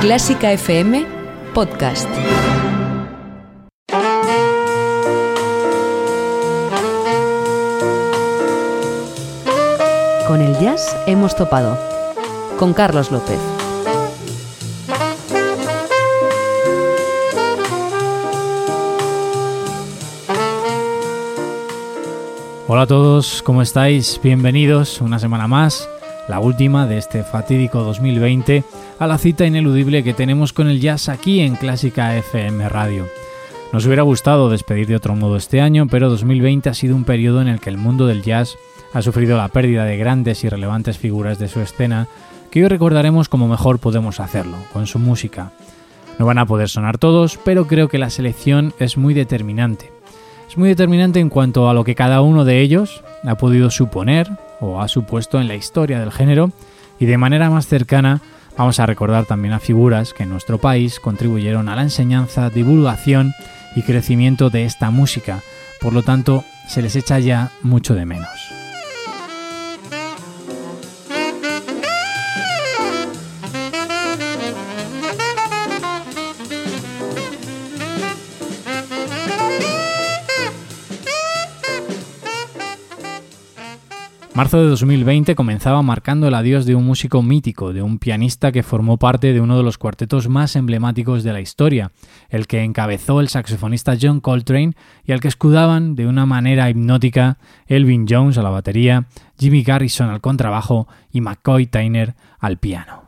Clásica FM Podcast. Con el jazz hemos topado. Con Carlos López. Hola a todos, ¿cómo estáis? Bienvenidos una semana más, la última de este fatídico 2020, a la cita ineludible que tenemos con el jazz aquí en Clásica FM Radio. Nos hubiera gustado despedir de otro modo este año, pero 2020 ha sido un periodo en el que el mundo del jazz ha sufrido la pérdida de grandes y relevantes figuras de su escena, que hoy recordaremos como mejor podemos hacerlo, con su música. No van a poder sonar todos, pero creo que la selección es muy determinante es muy determinante en cuanto a lo que cada uno de ellos ha podido suponer o ha supuesto en la historia del género y de manera más cercana vamos a recordar también a figuras que en nuestro país contribuyeron a la enseñanza, divulgación y crecimiento de esta música, por lo tanto se les echa ya mucho de menos. Marzo de 2020 comenzaba marcando el adiós de un músico mítico, de un pianista que formó parte de uno de los cuartetos más emblemáticos de la historia, el que encabezó el saxofonista John Coltrane y al que escudaban de una manera hipnótica Elvin Jones a la batería, Jimmy Garrison al contrabajo y McCoy Tyner al piano.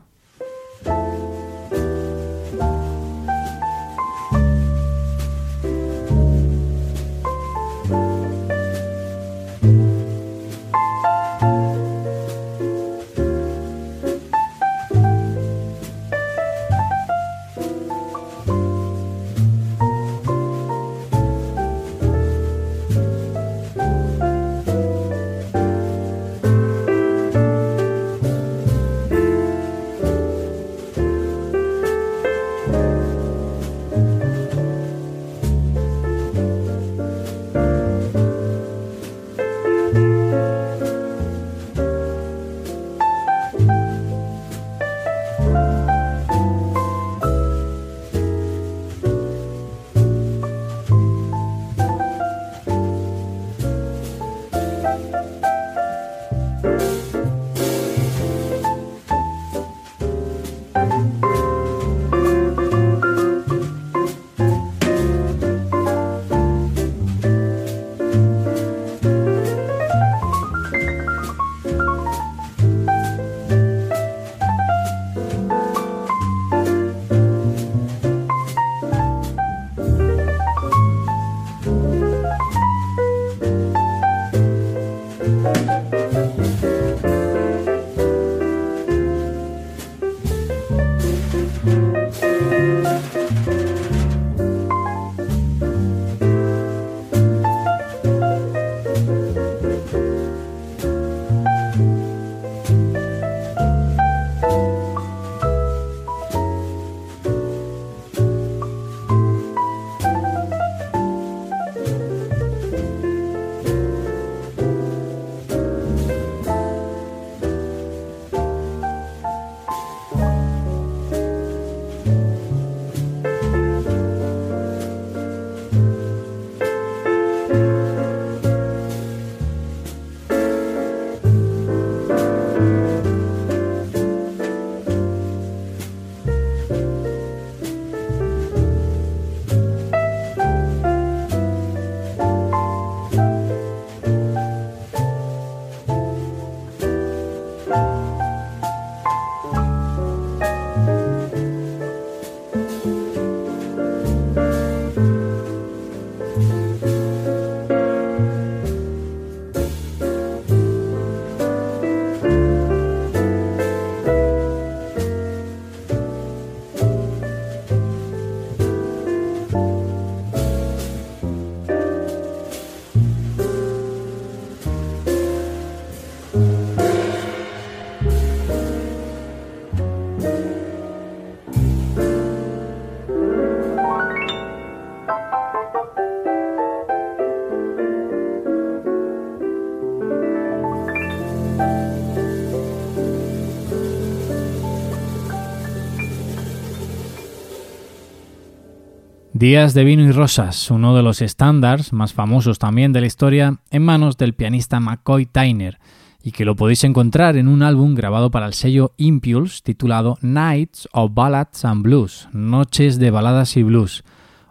Días de vino y rosas, uno de los estándares más famosos también de la historia, en manos del pianista McCoy Tyner, y que lo podéis encontrar en un álbum grabado para el sello Impulse titulado Nights of Ballads and Blues, Noches de Baladas y Blues,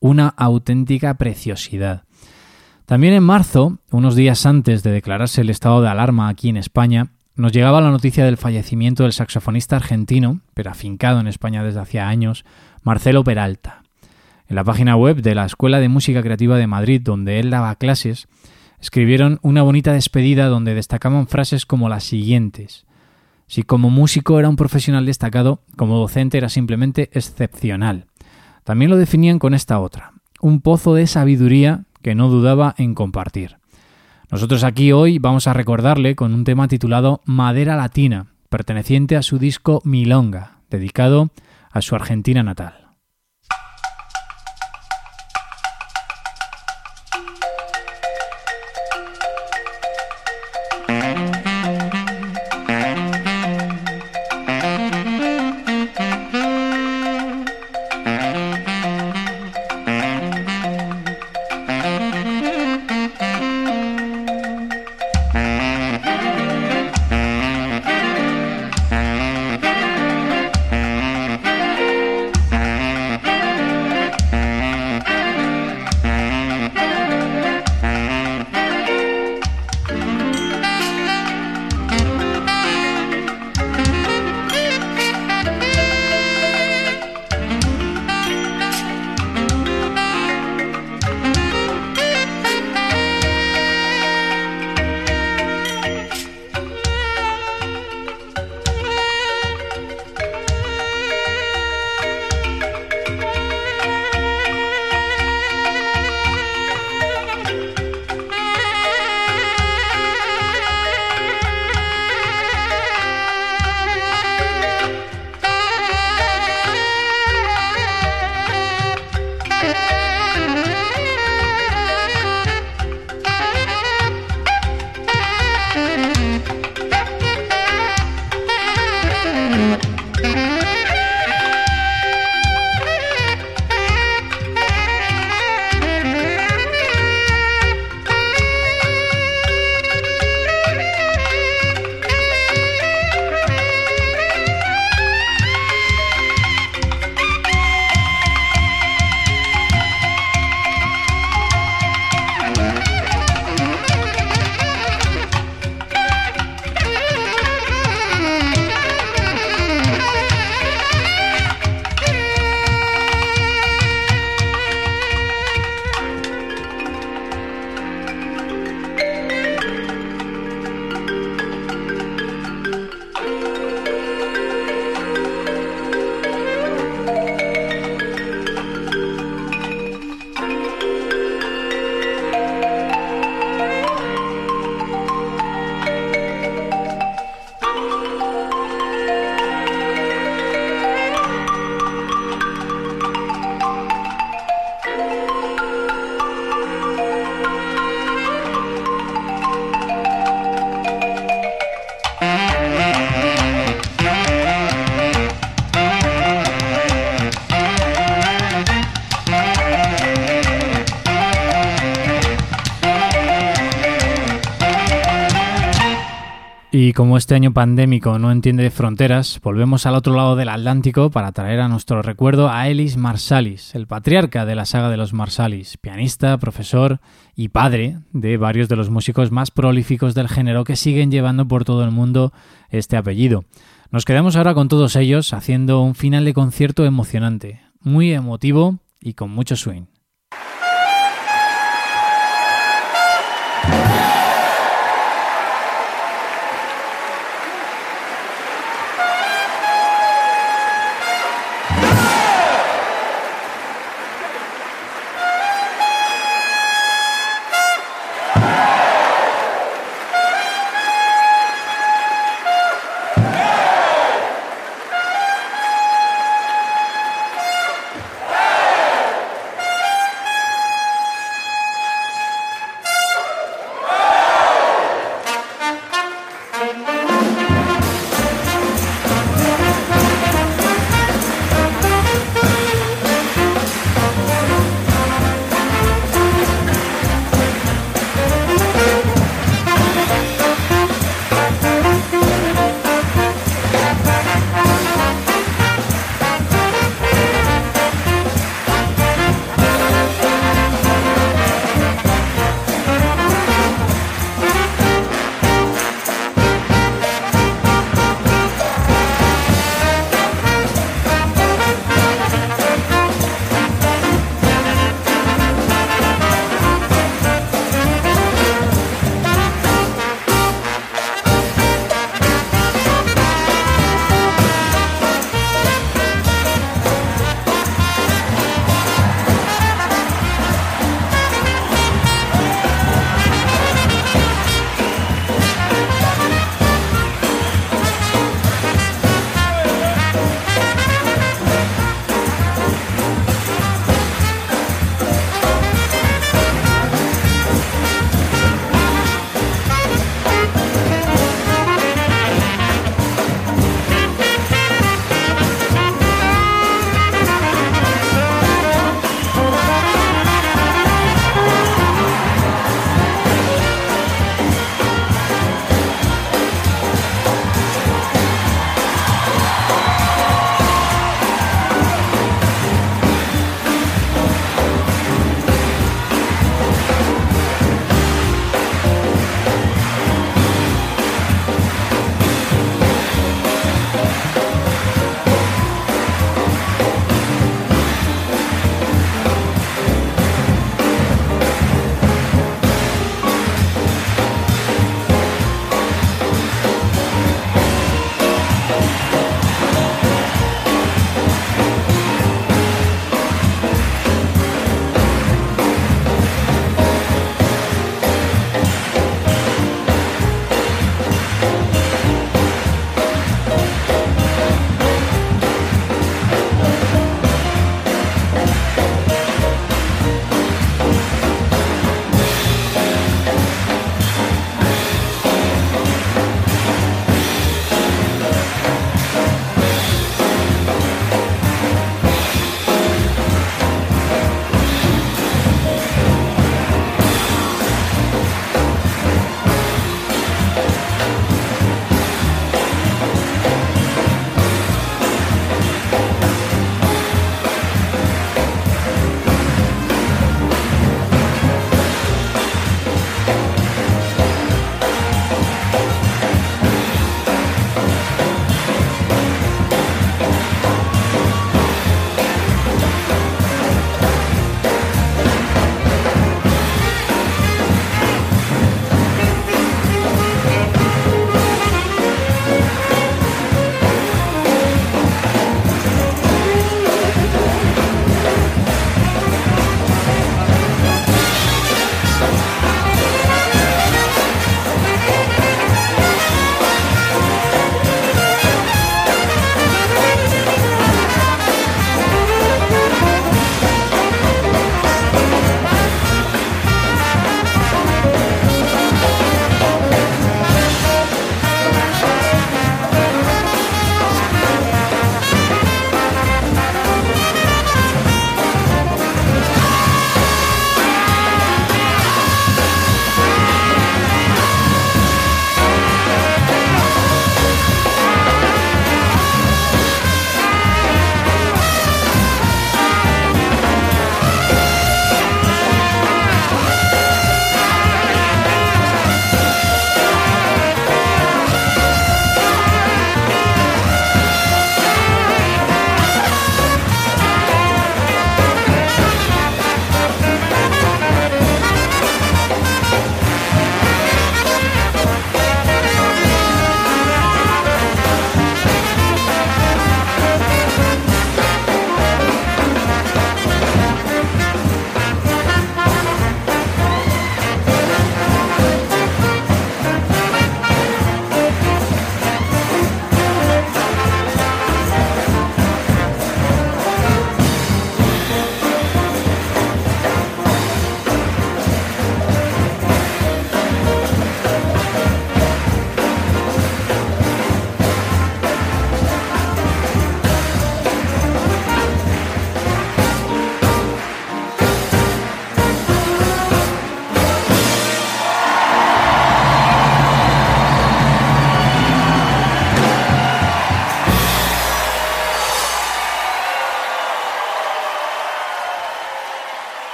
una auténtica preciosidad. También en marzo, unos días antes de declararse el estado de alarma aquí en España, nos llegaba la noticia del fallecimiento del saxofonista argentino, pero afincado en España desde hacía años, Marcelo Peralta. En la página web de la Escuela de Música Creativa de Madrid, donde él daba clases, escribieron una bonita despedida donde destacaban frases como las siguientes. Si como músico era un profesional destacado, como docente era simplemente excepcional. También lo definían con esta otra, un pozo de sabiduría que no dudaba en compartir. Nosotros aquí hoy vamos a recordarle con un tema titulado Madera Latina, perteneciente a su disco Milonga, dedicado a su Argentina natal. Y como este año pandémico no entiende de fronteras, volvemos al otro lado del Atlántico para traer a nuestro recuerdo a Elis Marsalis, el patriarca de la saga de los Marsalis, pianista, profesor y padre de varios de los músicos más prolíficos del género que siguen llevando por todo el mundo este apellido. Nos quedamos ahora con todos ellos haciendo un final de concierto emocionante, muy emotivo y con mucho swing.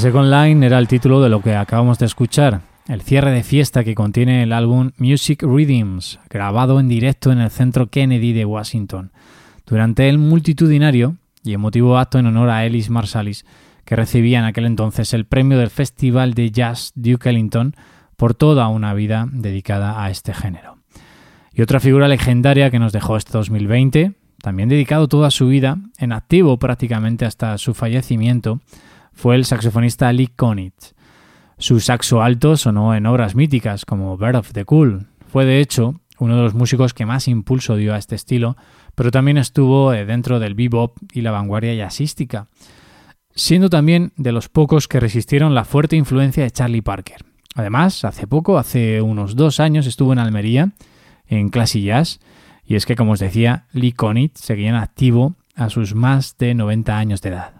Second Line era el título de lo que acabamos de escuchar, el cierre de fiesta que contiene el álbum Music Rhythms, grabado en directo en el Centro Kennedy de Washington, durante el multitudinario y emotivo acto en honor a Ellis Marsalis, que recibía en aquel entonces el premio del Festival de Jazz Duke Ellington por toda una vida dedicada a este género. Y otra figura legendaria que nos dejó este 2020, también dedicado toda su vida, en activo prácticamente hasta su fallecimiento, fue el saxofonista Lee Konitz. Su saxo alto sonó en obras míticas como Bird of the Cool. Fue de hecho uno de los músicos que más impulso dio a este estilo, pero también estuvo eh, dentro del bebop y la vanguardia jazzística, siendo también de los pocos que resistieron la fuerte influencia de Charlie Parker. Además, hace poco, hace unos dos años, estuvo en Almería, en Classy Jazz, y es que, como os decía, Lee Konitz seguía en activo a sus más de 90 años de edad.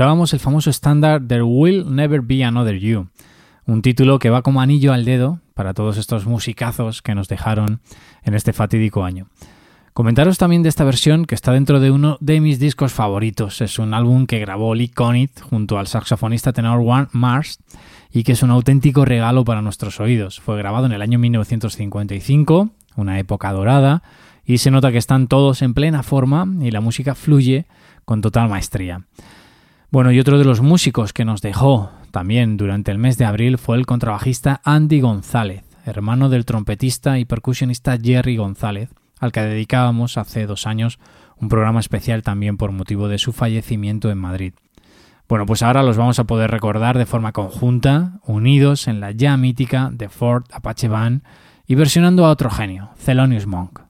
El famoso estándar There Will Never Be Another You, un título que va como anillo al dedo para todos estos musicazos que nos dejaron en este fatídico año. Comentaros también de esta versión que está dentro de uno de mis discos favoritos. Es un álbum que grabó Lee Connitt junto al saxofonista tenor Warren Mars y que es un auténtico regalo para nuestros oídos. Fue grabado en el año 1955, una época dorada, y se nota que están todos en plena forma y la música fluye con total maestría. Bueno, y otro de los músicos que nos dejó también durante el mes de abril fue el contrabajista Andy González, hermano del trompetista y percusionista Jerry González, al que dedicábamos hace dos años un programa especial también por motivo de su fallecimiento en Madrid. Bueno, pues ahora los vamos a poder recordar de forma conjunta, unidos en la ya mítica de Ford Apache Band y versionando a otro genio, Thelonious Monk.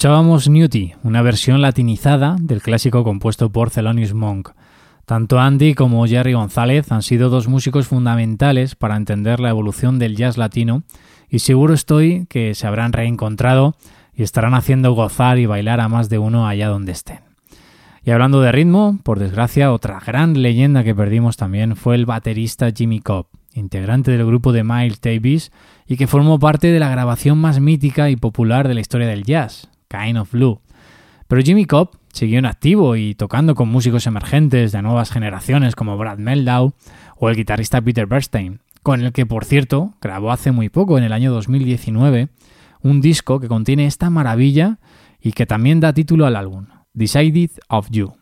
Escuchábamos Newty, una versión latinizada del clásico compuesto por Thelonious Monk. Tanto Andy como Jerry González han sido dos músicos fundamentales para entender la evolución del jazz latino y seguro estoy que se habrán reencontrado y estarán haciendo gozar y bailar a más de uno allá donde estén. Y hablando de ritmo, por desgracia, otra gran leyenda que perdimos también fue el baterista Jimmy Cobb, integrante del grupo de Miles Davis y que formó parte de la grabación más mítica y popular de la historia del jazz, Kind of Blue. Pero Jimmy Cobb siguió en activo y tocando con músicos emergentes de nuevas generaciones como Brad Meldau o el guitarrista Peter Bernstein, con el que por cierto grabó hace muy poco, en el año 2019, un disco que contiene esta maravilla y que también da título al álbum, Decided of You.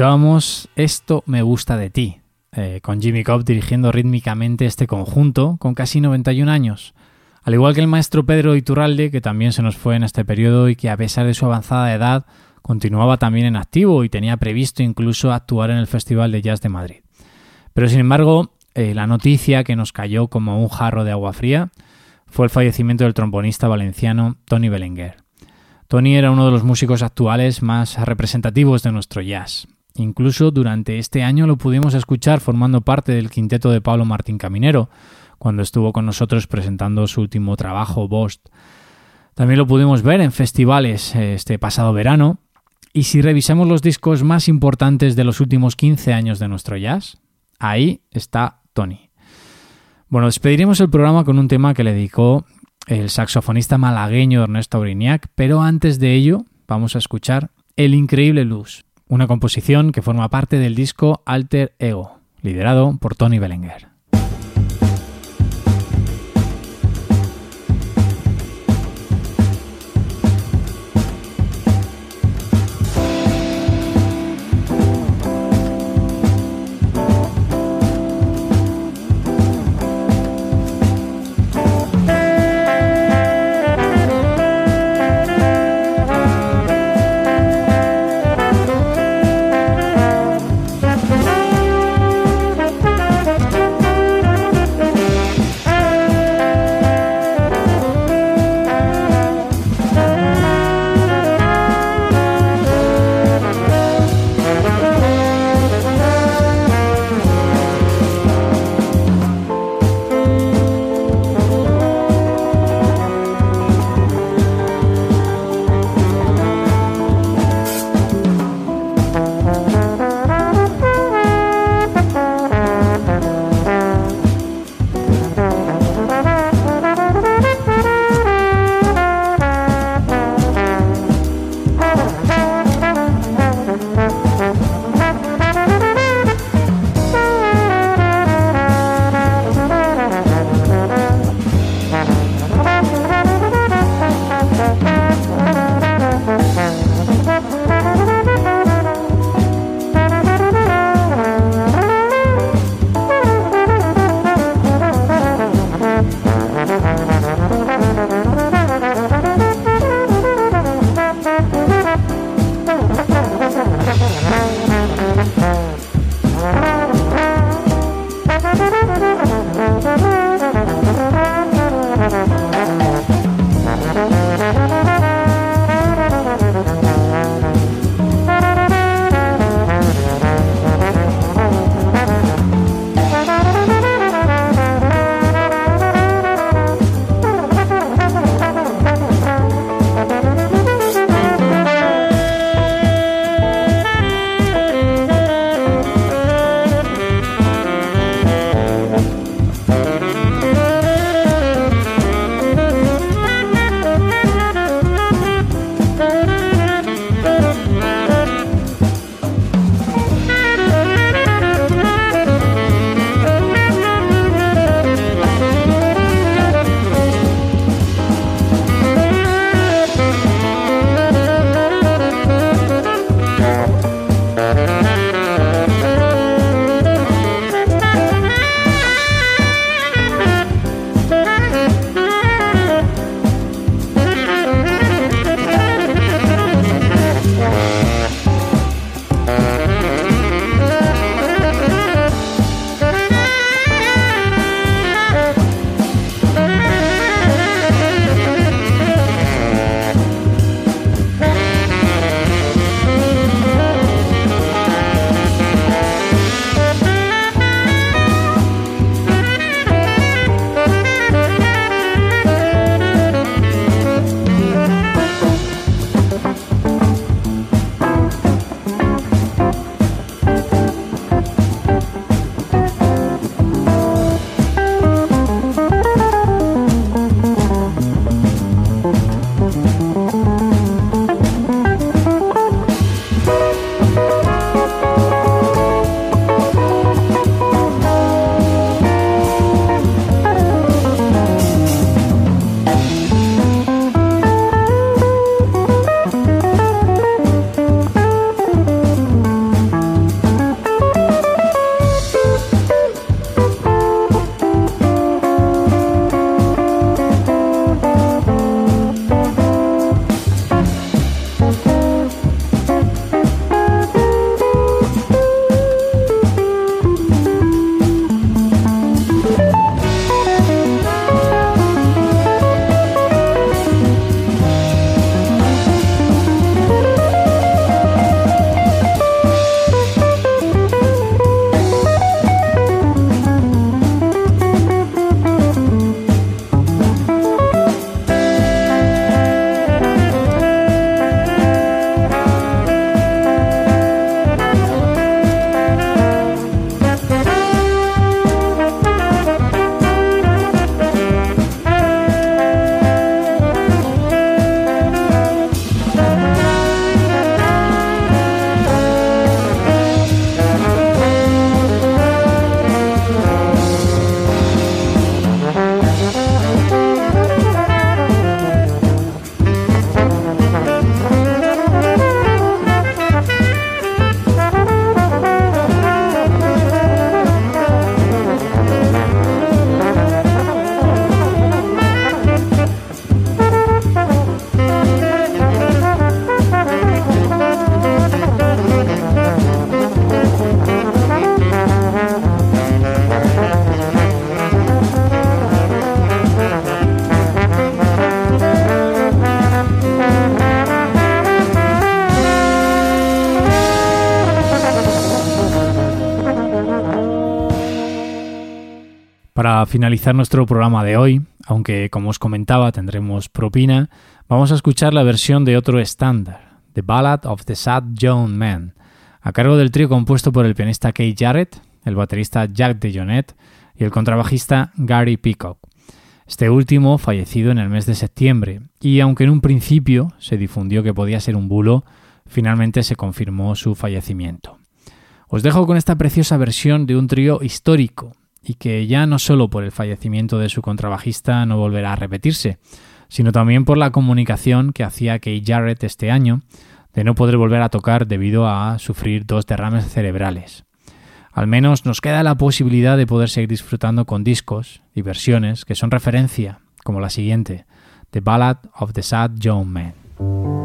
Escuchábamos Esto me gusta de ti, eh, con Jimmy Cobb dirigiendo rítmicamente este conjunto con casi 91 años. Al igual que el maestro Pedro Iturralde, que también se nos fue en este periodo y que a pesar de su avanzada edad continuaba también en activo y tenía previsto incluso actuar en el Festival de Jazz de Madrid. Pero sin embargo, eh, la noticia que nos cayó como un jarro de agua fría fue el fallecimiento del trombonista valenciano Tony Belenguer. Tony era uno de los músicos actuales más representativos de nuestro jazz. Incluso durante este año lo pudimos escuchar formando parte del quinteto de Pablo Martín Caminero, cuando estuvo con nosotros presentando su último trabajo, Bost. También lo pudimos ver en festivales eh, este pasado verano. Y si revisamos los discos más importantes de los últimos 15 años de nuestro jazz, ahí está Tony. Bueno, despediremos el programa con un tema que le dedicó el saxofonista malagueño Ernesto Aurignac, pero antes de ello vamos a escuchar El Increíble Luz, una composición que forma parte del disco Alter Ego, liderado por Tony Belenguer. Finalizar nuestro programa de hoy, aunque como os comentaba tendremos propina, vamos a escuchar la versión de otro estándar, The Ballad of the Sad Young Man, a cargo del trío compuesto por el pianista Kate Jarrett, el baterista Jack DeJohnette y el contrabajista Gary Peacock. Este último fallecido en el mes de septiembre, y aunque en un principio se difundió que podía ser un bulo, finalmente se confirmó su fallecimiento. Os dejo con esta preciosa versión de un trío histórico, y que ya no solo por el fallecimiento de su contrabajista no volverá a repetirse, sino también por la comunicación que hacía Kate Jarrett este año de no poder volver a tocar debido a sufrir dos derrames cerebrales. Al menos nos queda la posibilidad de poder seguir disfrutando con discos y versiones que son referencia, como la siguiente, The Ballad of the Sad Young Man.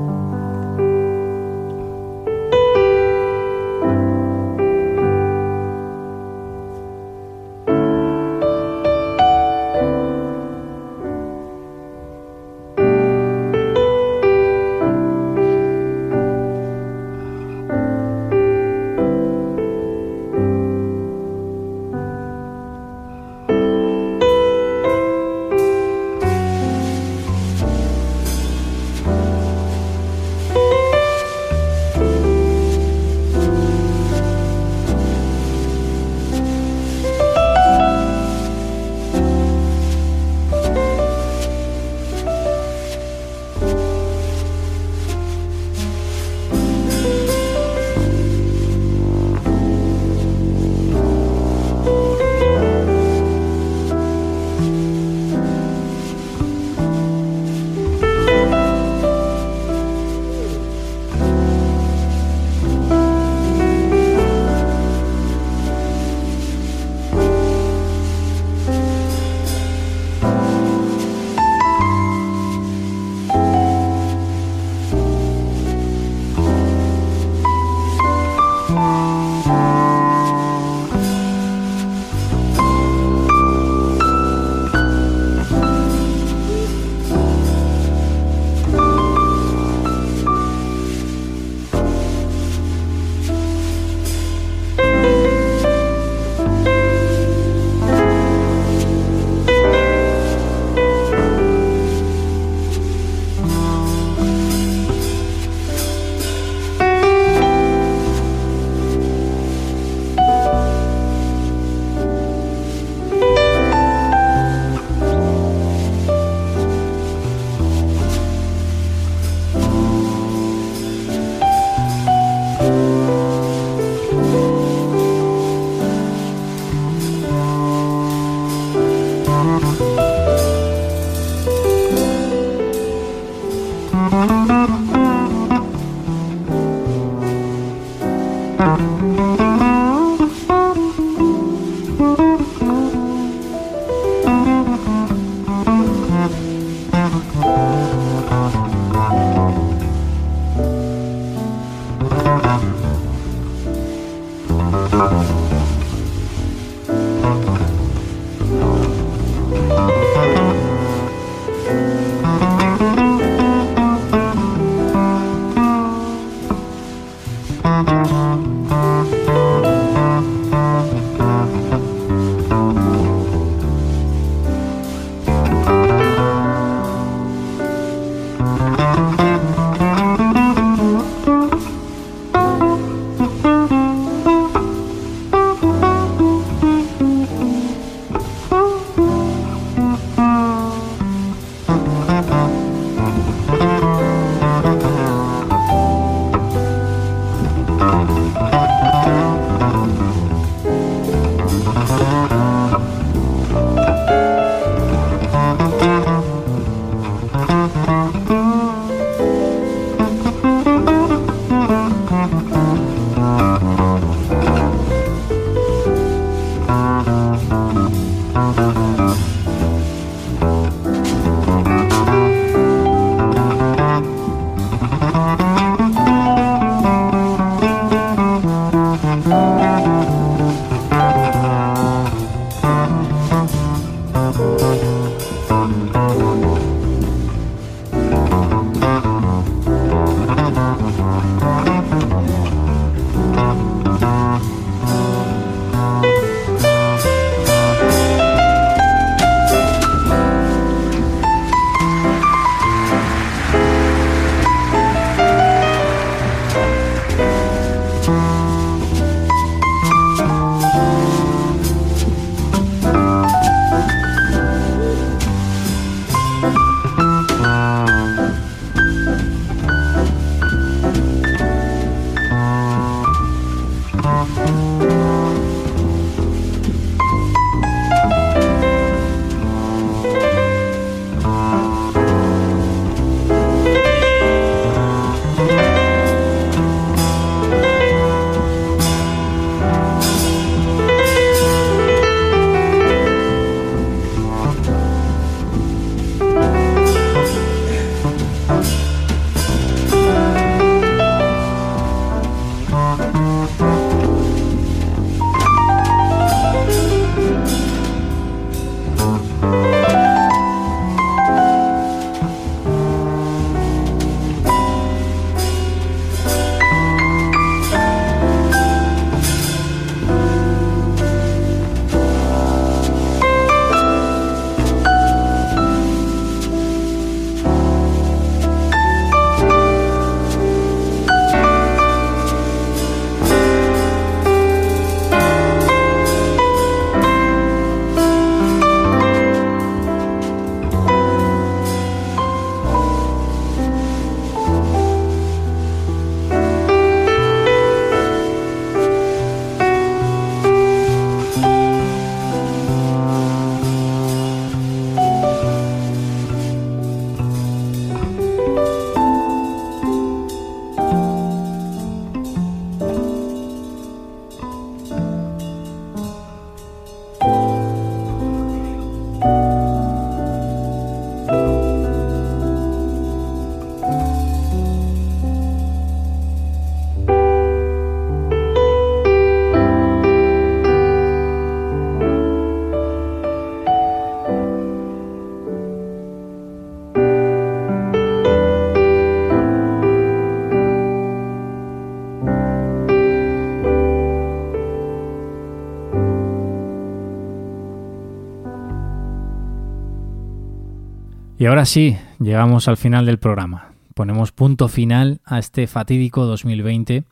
Y ahora sí, llegamos al final del programa. Ponemos punto final a este fatídico 2020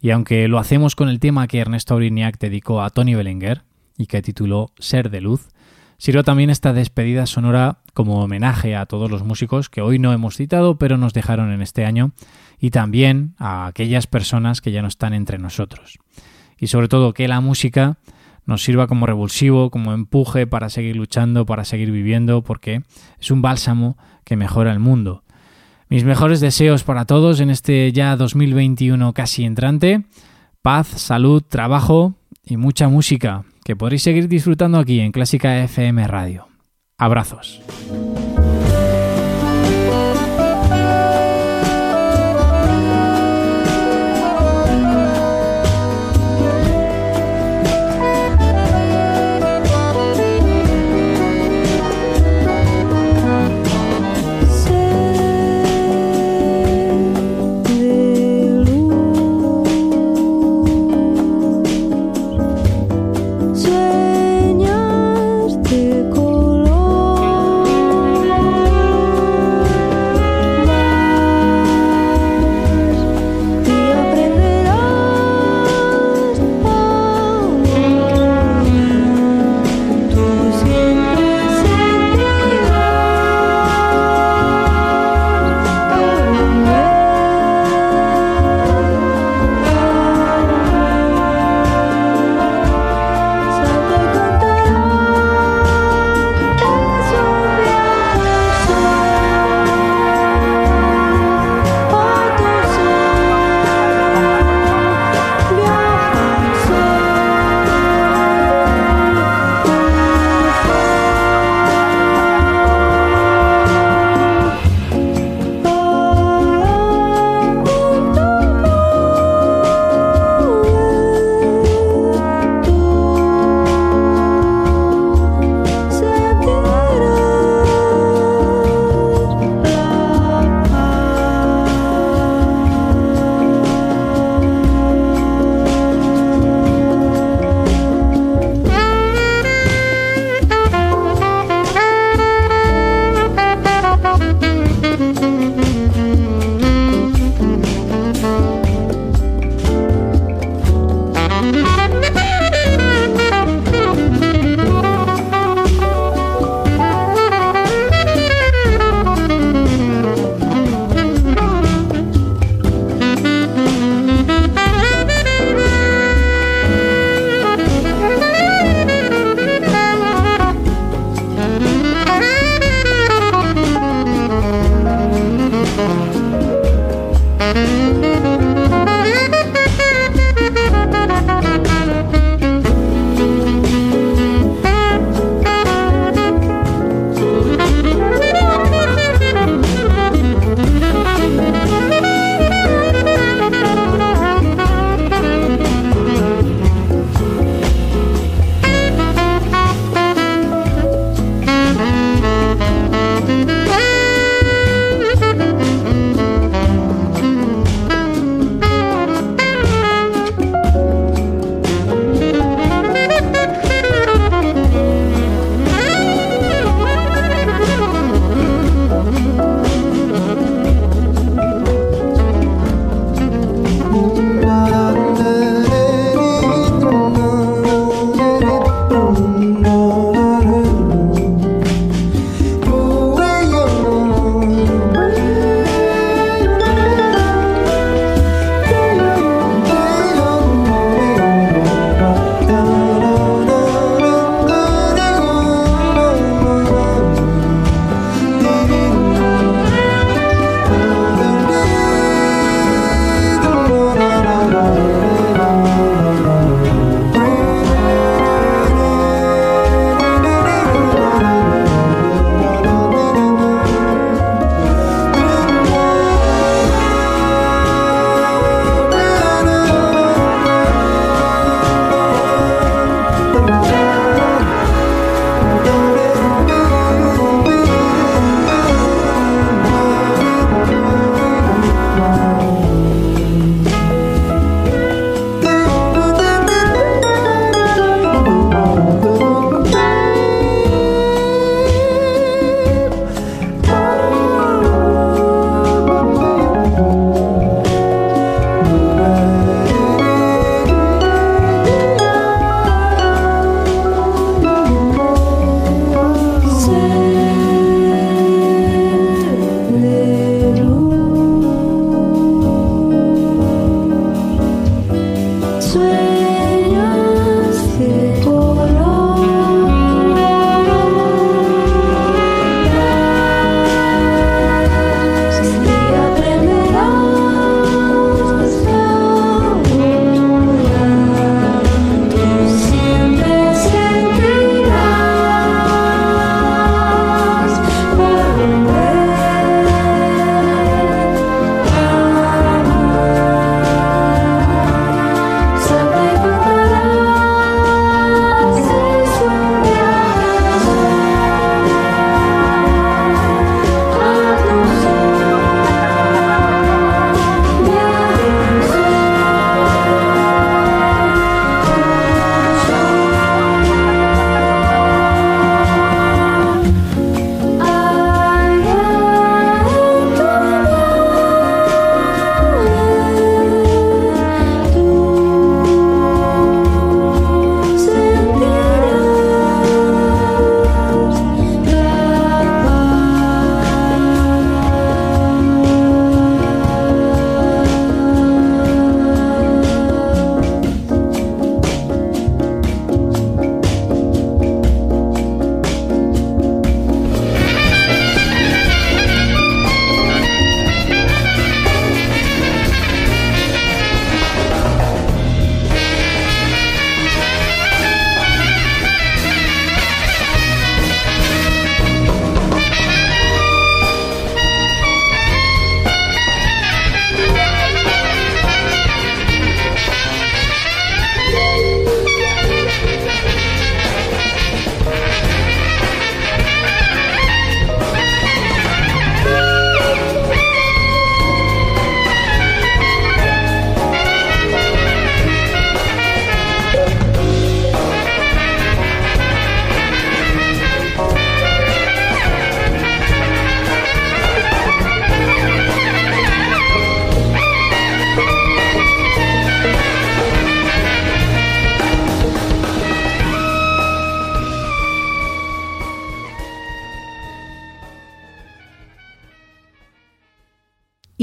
y aunque lo hacemos con el tema que Ernesto Aurignac dedicó a Tony Belenguer y que tituló Ser de Luz, sirve también esta despedida sonora como homenaje a todos los músicos que hoy no hemos citado pero nos dejaron en este año y también a aquellas personas que ya no están entre nosotros. Y sobre todo que la música nos sirva como revulsivo, como empuje para seguir luchando, para seguir viviendo, porque es un bálsamo que mejora el mundo. Mis mejores deseos para todos en este ya 2021 casi entrante. Paz, salud, trabajo y mucha música que podréis seguir disfrutando aquí en Clásica FM Radio. Abrazos.